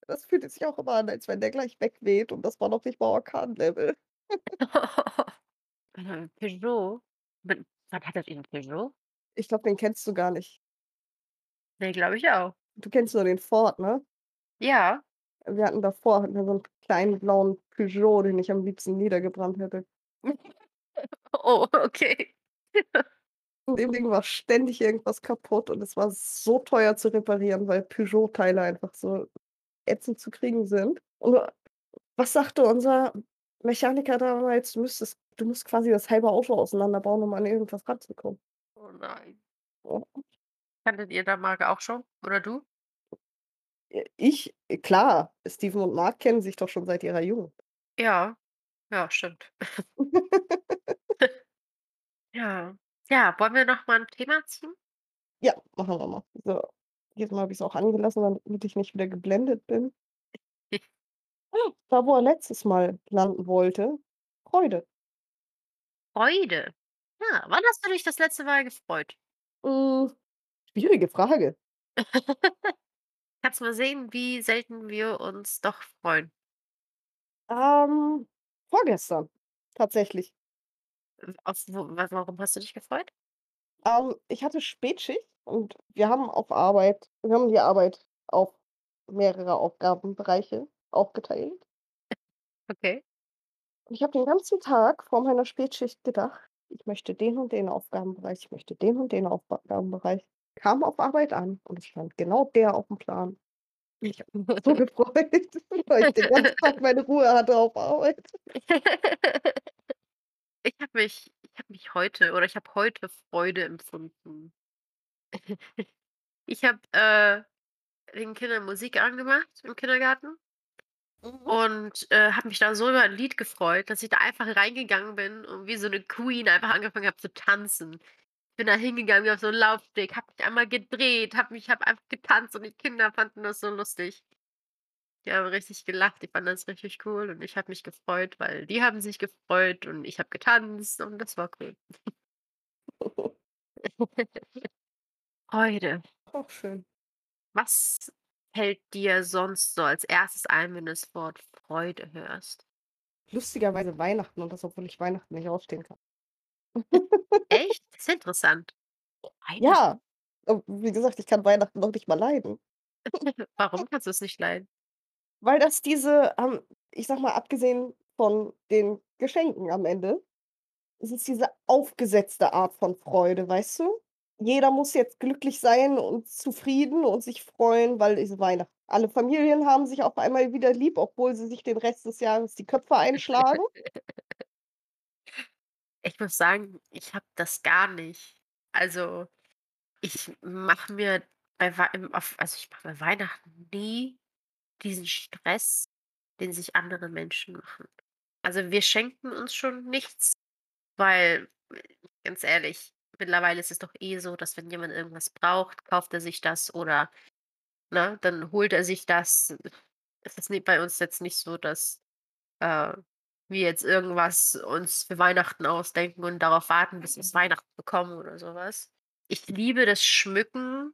Das fühlte sich auch immer an, als wenn der gleich wegweht und das war noch nicht mal Orkanlevel. Peugeot? Mit wann hattet ihr 'n Peugeot? Ich glaube, den kennst du gar nicht. Ne, glaube ich auch. Du kennst nur den Ford, ne? Ja. Wir hatten davor hatten wir so 'n kleinen blauen Peugeot, den ich am liebsten niedergebrannt hätte. Oh, okay. Und dem Ding war ständig irgendwas kaputt und es war so teuer zu reparieren, weil Peugeot-Teile einfach so ätzend zu kriegen sind. Und was sagte unser Mechaniker damals? Du müsstest du musst quasi das halbe Auto auseinanderbauen, um an irgendwas ranzukommen. Oh nein. Ja. Kanntet ihr da Marc auch schon oder du? Äh, ich äh, klar, Steven und Marc kennen sich doch schon seit ihrer Jugend. Ja, ja, stimmt. Ja. Ja, wollen wir noch mal 'n Thema ziehen? Ja, machen wir mal. So, diesmal habe ich's auch angelassen, damit ich nicht wieder geblendet bin. Da, wo er letztes Mal landen wollte, Freude. Freude? Ja, wann hast du dich das letzte Mal gefreut? Hm, schwierige Frage. Kannst mal sehen, wie selten wir uns doch freuen. Ähm, vorgestern tatsächlich. Auf wo wa warum hast du dich gefreut? Ähm, ich hatte Spätschicht und wir haben auf Arbeit wir haben die Arbeit auf mehrere Aufgabenbereiche aufgeteilt. Okay. Und ich habe den ganzen Tag vor meiner Spätschicht gedacht: „Ich möchte den und den Aufgabenbereich, ich möchte den und den Aufgabenbereich.“ Kam auf Arbeit an und es stand genau der aufm Plan. Ich habe mich so gefreut, weil ich den ganzen Tag meine Ruhe hatte auf Arbeit. Ich habe mich ich habe mich heute oder ich habe heute Freude empfunden. Ich habe, äh, den Kindern Musik angemacht im Kindergarten. Und, äh, habe mich da so über 'n Lied gefreut, dass ich da einfach reingegangen bin und wie so 'ne Queen einfach angefangen habe zu tanzen. Bin da hingegangen wie auf so 'n Laufsteg, habe mich einmal gedreht, habe mich habe einfach getanzt und die Kinder fanden das so lustig. Die haben richtig gelacht, die fanden das richtig cool und ich habe mich gefreut, weil die haben sich gefreut und ich habe getanzt und das war cool. Freude. Auch schön. Was fällt dir sonst so als 1. ein, wenn du das Wort Freude hörst? Lustigerweise Weihnachten und das, obwohl ich Weihnachten nicht ausstehen kann. Echt? Das ist interessant. Ja, wie gesagt, ich kann Weihnachten noch nicht mal leiden. Warum kannst du's nicht leiden? Weil das diese, ähm ich sage mal, abgesehen von den Geschenken am Ende, es ist diese aufgesetzte Art von Freude, weißt du? Jeder muss jetzt glücklich sein und zufrieden und sich freuen, weil es Weihnachten. Alle Familien haben sich auf einmal wieder lieb, obwohl sie sich den Rest des Jahres die Köpfe einschlagen. Ich muss sagen, ich habe das gar nicht. Also, ich mache mir bei also, ich mache bei Weihnachten nie diesen Stress, den sich andere Menschen machen. Also, wir schenken uns schon nichts, weil, ganz ehrlich, mittlerweile ist es doch eh so, dass wenn jemand irgendwas braucht, kauft er sich das oder, ne, dann holt er sich das. Es ist ni bei uns jetzt nicht so, dass, äh, wir jetzt irgendwas uns für Weihnachten ausdenken und darauf warten, bis wir's Weihnachten bekommen oder so was. Ich liebe das Schmücken.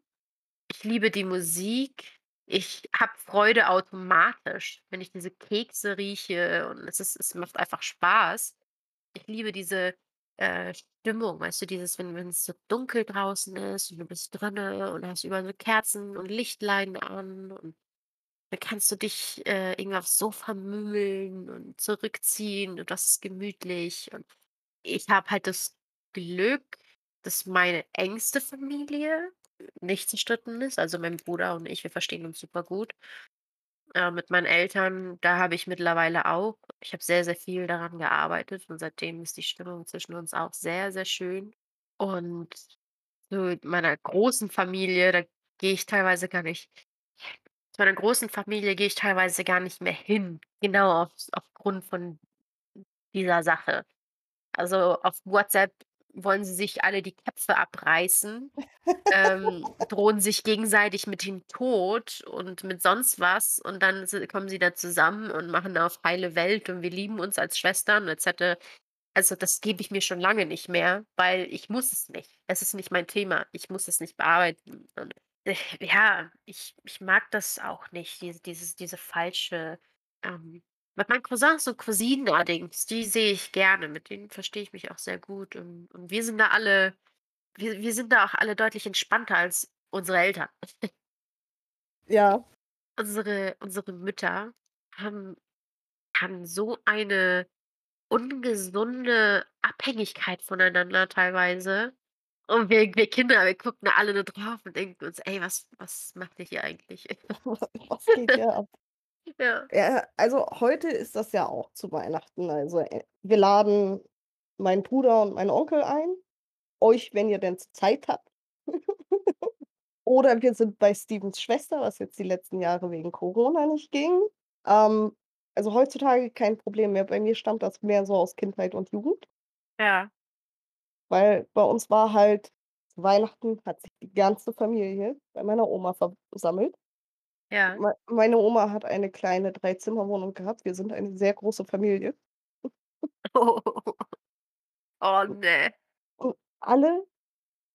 Ich liebe die Musik. Ich habe Freude automatisch, wenn ich diese Kekse rieche und es ist es macht einfach Spaß. Ich liebe diese, äh, Stimmung, weißt du, dieses, wenn wenn's so dunkel draußen ist und du bist drinnen und hast überall so Kerzen und Lichtlein an und dann kannst du dich, äh, irgendwie aufs Sofa mümmeln und zurückziehen und das ist gemütlich. Und ich habe halt das Glück, dass meine engste Familie nicht zerstritten ist. Also, mein Bruder und ich, wir verstehen uns super gut. Äh, mit meinen Eltern, da habe ich mittlerweile auch ich habe sehr, sehr viel daran gearbeitet und seitdem ist die Stimmung zwischen uns auch sehr, sehr schön. Und mit meiner großen Familie, da gehe ich teilweise gar nicht zu meiner großen Familie gehe ich teilweise gar nicht mehr hin, genau aufs aufgrund von dieser Sache. Also, auf WhatsApp wollen sie sich alle die Köpfe abreißen, ähm, drohen sich gegenseitig mit dem Tod und mit sonst was und dann kommen sie da zusammen und machen auf heile Welt und wir lieben uns als Schwestern et cetera. Also, das gebe ich mir schon lange nicht mehr, weil ich muss es nicht. Es ist nicht mein Thema. Ich muss es nicht bearbeiten und, äh, ja, ich ich mag das auch nicht, diese dieses diese falsche, ähm mit meinen Cousins und Cousinen allerdings, die sehe ich gerne, mit denen verstehe ich mich auch sehr gut und und wir sind da alle wir wir sind da auch alle deutlich entspannter als unsere Eltern. Ja. Unsere unsere Mütter haben haben so eine ungesunde Abhängigkeit voneinander teilweise. Und wir wir Kinder, wir gucken da alle nur drauf und denken uns: „Ey, was was macht ihr hier eigentlich?“ Was geht hier ab? Ja. Ja, also, heute ist das ja auch zu Weihnachten. Also, äh, wir laden meinen Bruder und meinen Onkel ein, euch, wenn ihr denn Zeit habt. Oder wir sind bei Stevens Schwester, was jetzt die letzten Jahre wegen Corona nicht ging. Ähm, also, heutzutage kein Problem mehr. Bei mir stammt das mehr so aus Kindheit und Jugend. Ja. Weil bei uns war halt zu Weihnachten hat sich die ganze Familie bei meiner Oma versammelt. Ja. Mei meine Oma hat eine kleine Dreizimmerwohnung gehabt. Wir sind eine sehr große Familie. Oh, U ne. und alle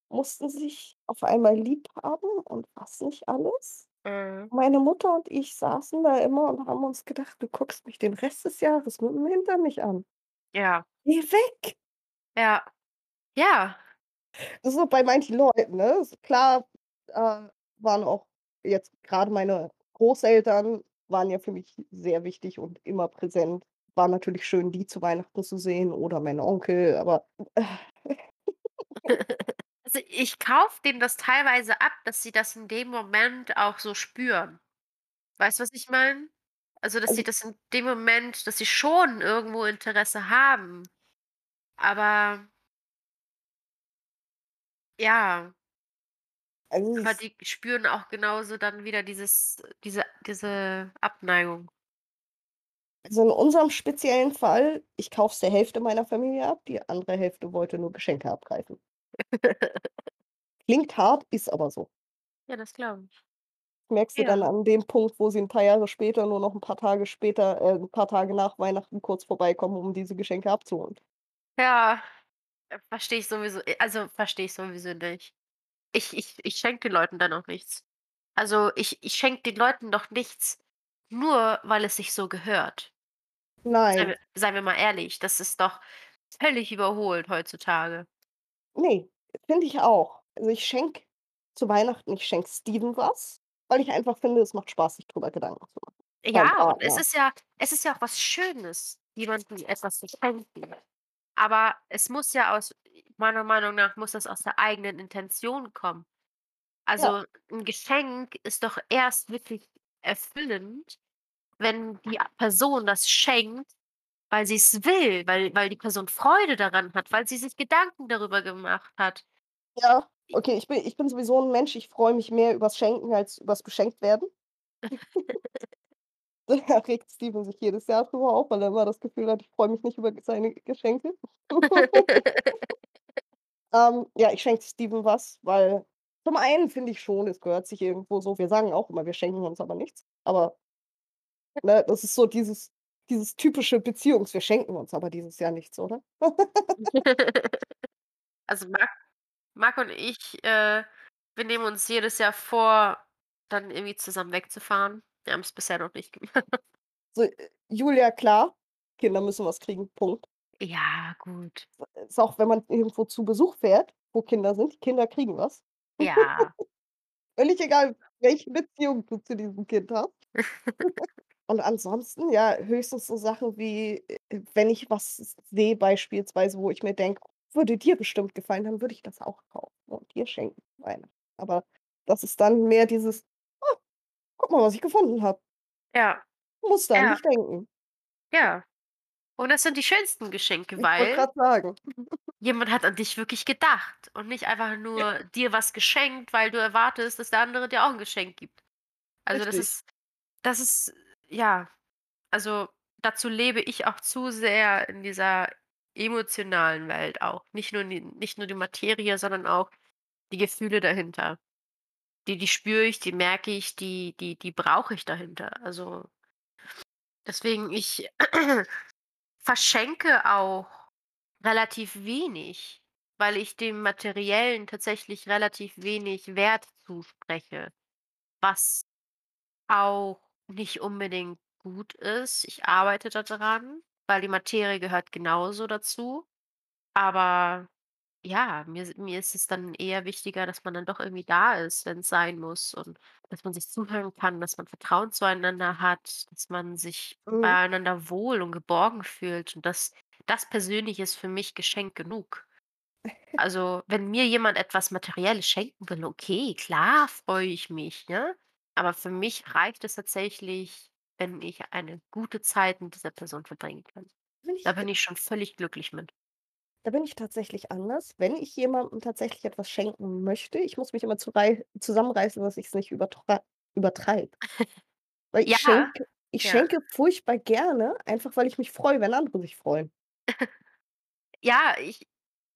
mussten sich auf einmal lieb haben und was nicht alles. Mhm. Meine Mutter und ich saßen da immer und haben uns gedacht: „Du guckst mich den Rest des Jahres mit'm Hintern nicht an. Ja. Geh weg!“ Ja. Ja. Das ist auch bei manchen Leuten, ne? Ist klar, äh, waren auch jetzt grade meine Großeltern waren ja für mich sehr wichtig und immer präsent. War natürlich schön, die zu Weihnachten zu sehen oder meinen Onkel, aber Also, ich kaufe denen das teilweise ab, dass sie das in dem Moment auch so spüren. Weißt du, was ich meine? Also, dass sie Also das in dem Moment dass sie schon irgendwo Interesse haben, aber ja. Also, Aber die spüren auch genauso dann wieder dieses diese diese Abneigung. Also, in unserem speziellen Fall, ich kaufe es der Hälfte meiner Familie ab, die andere Hälfte wollte nur Geschenke abgreifen. Klingt hart, ist aber so. Ja, das glaube ich. Merkst du dann an dem Punkt, wo sie 'n paar Jahre später nur noch 'n paar Tage später äh, 'n paar Tage nach Weihnachten kurz vorbeikommen, um diese Geschenke abzuholen. Ja, äh, verstehe ich sowieso äh, also, verstehe ich sowieso nicht. Ich ich ich schenke den Leuten dann auch nichts. Also, ich ich schenke den Leuten doch nichts, nur weil es sich so gehört. Seien Nein. wir seien wir mal ehrlich, das ist doch völlig überholt heutzutage. Ne, finde ich auch. Also, ich schenke zu Weihnachten ich schenke Steven was, weil ich einfach finde, es macht Spaß, sich drüber Gedanken zu machen. Ja, und es ist ja es ist ja auch was Schönes, jemandem etwas zu schenken. Aber es muss ja aus meiner Meinung nach muss das aus der eigenen Intention kommen. Ja. Also, 'n Geschenk ist doch erst wirklich erfüllend, wenn die a Person das schenkt, weil sie's will, weil weil die Person Freude daran hat, weil sie sich Gedanken darüber gemacht hat. Ja, okay, ich bin ich bin sowieso 'n Mensch, ich freue mich mehr übers Schenken als übers Beschenktwerden. Da regt Steven sich jedes Jahr drüber auf, weil er immer das Gefühl hat, ich freue mich nicht über seine Geschenke. Ähm, ja, ich schenke Steven was, weil zum einen finde ich schon, es gehört sich irgendwo so wir sagen auch immer, wir schenken uns aber nichts. Aber, ne, das ist so dieses dieses typische Beziehungs wir schenken uns aber dieses Jahr nichts, oder? Also, Marc Marc und ich, äh, wir nehmen uns jedes Jahr vor, dann irgendwie zusammen wegzufahren. Wir haben's bisher noch nicht gemacht. So, äh, Julia, klar, Kinder müssen was kriegen, Punkt. Ja, gut. Ist auch, wenn man irgendwo zu Besuch fährt, wo Kinder sind, Kinder kriegen was. Ja. Völlig egal, welche Beziehung du zu diesem Kind hast. Und ansonsten, ja, höchstens so Sachen wie, äh, wenn ich was sehe beispielsweise, wo ich mir denke: „Würde dir bestimmt gefallen“, dann würde ich das auch kaufen und dir schenken Weihnachten. Aber das ist dann mehr dieses: „Oh, guck mal, was ich gefunden habe.“ Ja. Musst da Ja. mich denken. Ja. Und das sind die schönsten Geschenke, Ich weil grad sagen. jemand hat an dich wirklich gedacht und nicht einfach Ja. nur dir was geschenkt, weil du erwartest, dass der andere dir auch 'n Geschenk gibt. Also, das Richtig. ist das ist ja, also, dazu lebe ich auch zu sehr in dieser emotionalen Welt auch. Nicht nur die nicht nur die Materie, sondern auch die Gefühle dahinter. Die die spüre ich, die merke ich, die die die brauche ich dahinter. Also deswegen, ich verschenke auch relativ wenig, weil ich dem Materiellen tatsächlich relativ wenig Wert zuspreche, was auch nicht unbedingt gut ist. Ich arbeite da dran, weil die Materie gehört genauso dazu. Aber ja, mir s mir ist es dann eher wichtiger, dass man dann doch irgendwie da ist, wenn's sein muss und dass man sich zuhören kann, dass man Vertrauen zueinander hat, dass man sich Mhm. beieinander wohl und geborgen fühlt und das das persönlich ist für mich Geschenk genug. Also, wenn mir jemand etwas Materielles schenken will, okay, klar, freue ich mich, ne? Aber für mich reicht es tatsächlich, wenn ich eine gute Zeit mit dieser Person verbringen kann. Da bin ich schon völlig glücklich mit. Da bin ich tatsächlich anders. Wenn ich jemandem tatsächlich etwas schenken möchte, ich muss mich immer zu rei zusammenreißen, dass ich's nicht übertrei übertreibe. Weil ich Ja, schenke ich ja. schenke furchtbar gerne, einfach weil ich mich freue, wenn andere sich freuen. Ja, ich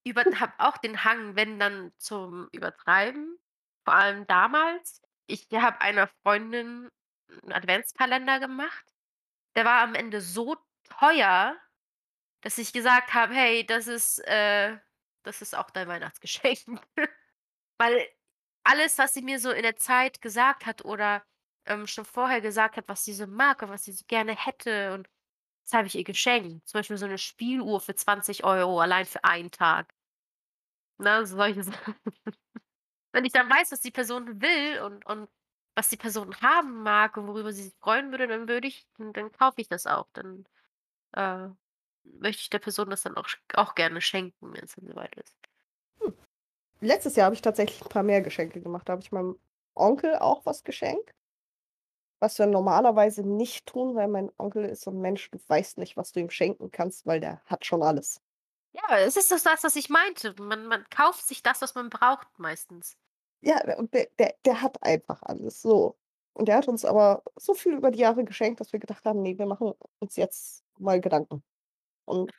über habe auch den Hang, wenn dann zum Übertreiben, vor allem damals. Ich habe einer Freundin 'n Adventskalender gemacht. Der war am Ende so teuer, dass ich gesagt habe: „Hey, das ist, äh das ist auch dein Weihnachtsgeschenk.“ Weil alles, was sie mir so in der Zeit gesagt hat oder, ähm, schon vorher gesagt hat, was sie so mag und was sie so gerne hätte und das habe ich ihr geschenkt. Zum Beispiel so 'ne Spieluhr für 20 € allein für einen Tag. Ne, solche Sachen. Wenn ich dann weiß, was die Person will und und was die Person haben mag und worüber sie sich freuen würde, dann würde ich dann dann kaufe ich das auch. Dann, äh, möchte ich der Person das dann auch auch gerne schenken, wenn's dann soweit ist. Hm. Letztes Jahr habe ich tatsächlich 'n paar mehr Geschenke gemacht. Da habe ich meinem Onkel auch was geschenkt. Was wir normalerweise nicht tun, weil mein Onkel ist so 'n Mensch, du weißt nicht, was du ihm schenken kannst, weil der hat schon alles. Ja, es ist doch das, was ich meinte. Man man kauft sich das, was man braucht meistens. Ja, äh, und der der der hat einfach alles, so. Und der hat uns aber so viel über die Jahre geschenkt, dass wir gedacht haben: „Ne, wir machen uns jetzt mal Gedanken.“ Und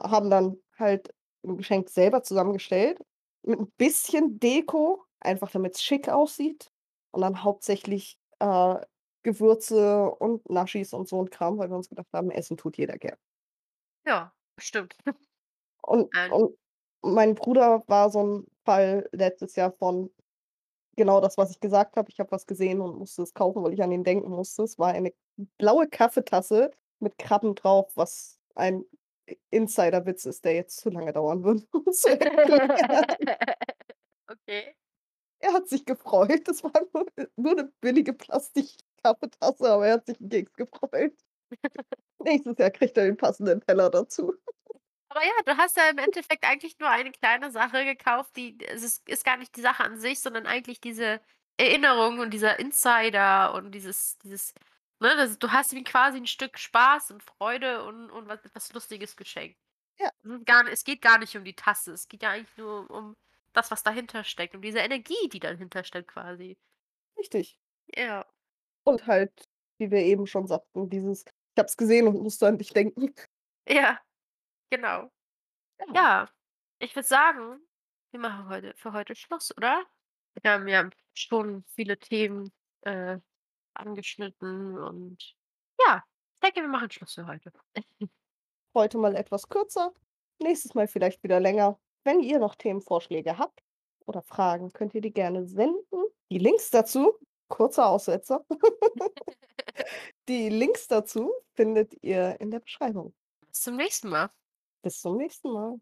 haben dann halt 'n Geschenk selber zusammengestellt mit 'n bisschen Deko, einfach damit's schick aussieht und dann hauptsächlich, äh, Gewürze und Naschis und so 'n Kram, weil wir uns gedacht haben, Essen tut jeder gern. Ja, stimmt. Und Ein und mein Bruder war so 'n Fall letztes Jahr von genau das, was ich gesagt habe. Ich habe was gesehen und musste es kaufen, weil ich an ihn denken musste. Es war eine blaue Kaffeetasse mit Krabben drauf, was ein Insiderwitz ist, der jetzt zu lange dauern würde. Okay. Er hat sich gefreut. Das war nur nur 'ne billige Plastikkaffeetasse, aber er hat sich 'n Keks gefreut. Nächstes Jahr kriegt er den passenden Teller dazu. Aber ja, du hast ja im Endeffekt eigentlich nur eine kleine Sache gekauft, die es ist ist gar nicht die Sache an sich, sondern eigentlich diese Erinnerung und dieser Insider und dieses dieses ne, das du hast ihm quasi 'n Stück Spaß und Freude und und was was Lustiges geschenkt. Ja. Gar es geht gar nicht um die Tasse. Es geht ja eigentlich nur um das, was dahinter steckt, um diese Energie, die dahinter steckt quasi. Richtig. Ja. Und halt, wie wir eben schon sagten, dieses: „Ich habe es gesehen und musste an dich denken.“ Ja, genau. Ja. Ja, ich würde sagen wir machen heute für heute Schluss, oder? Wir haben ja schon viele Themen, äh, angeschnitten und ja, ich denke, wir machen Schluss für heute. Heute mal etwas kürzer, nächstes Mal vielleicht wieder länger. Wenn ihr noch Themenvorschläge habt oder Fragen, könnt ihr die gerne senden. Die Links dazu kurzer Aussetzer. Die Links dazu findet ihr in der Beschreibung. Bis zum nächsten Mal. Bis zum nächsten Mal.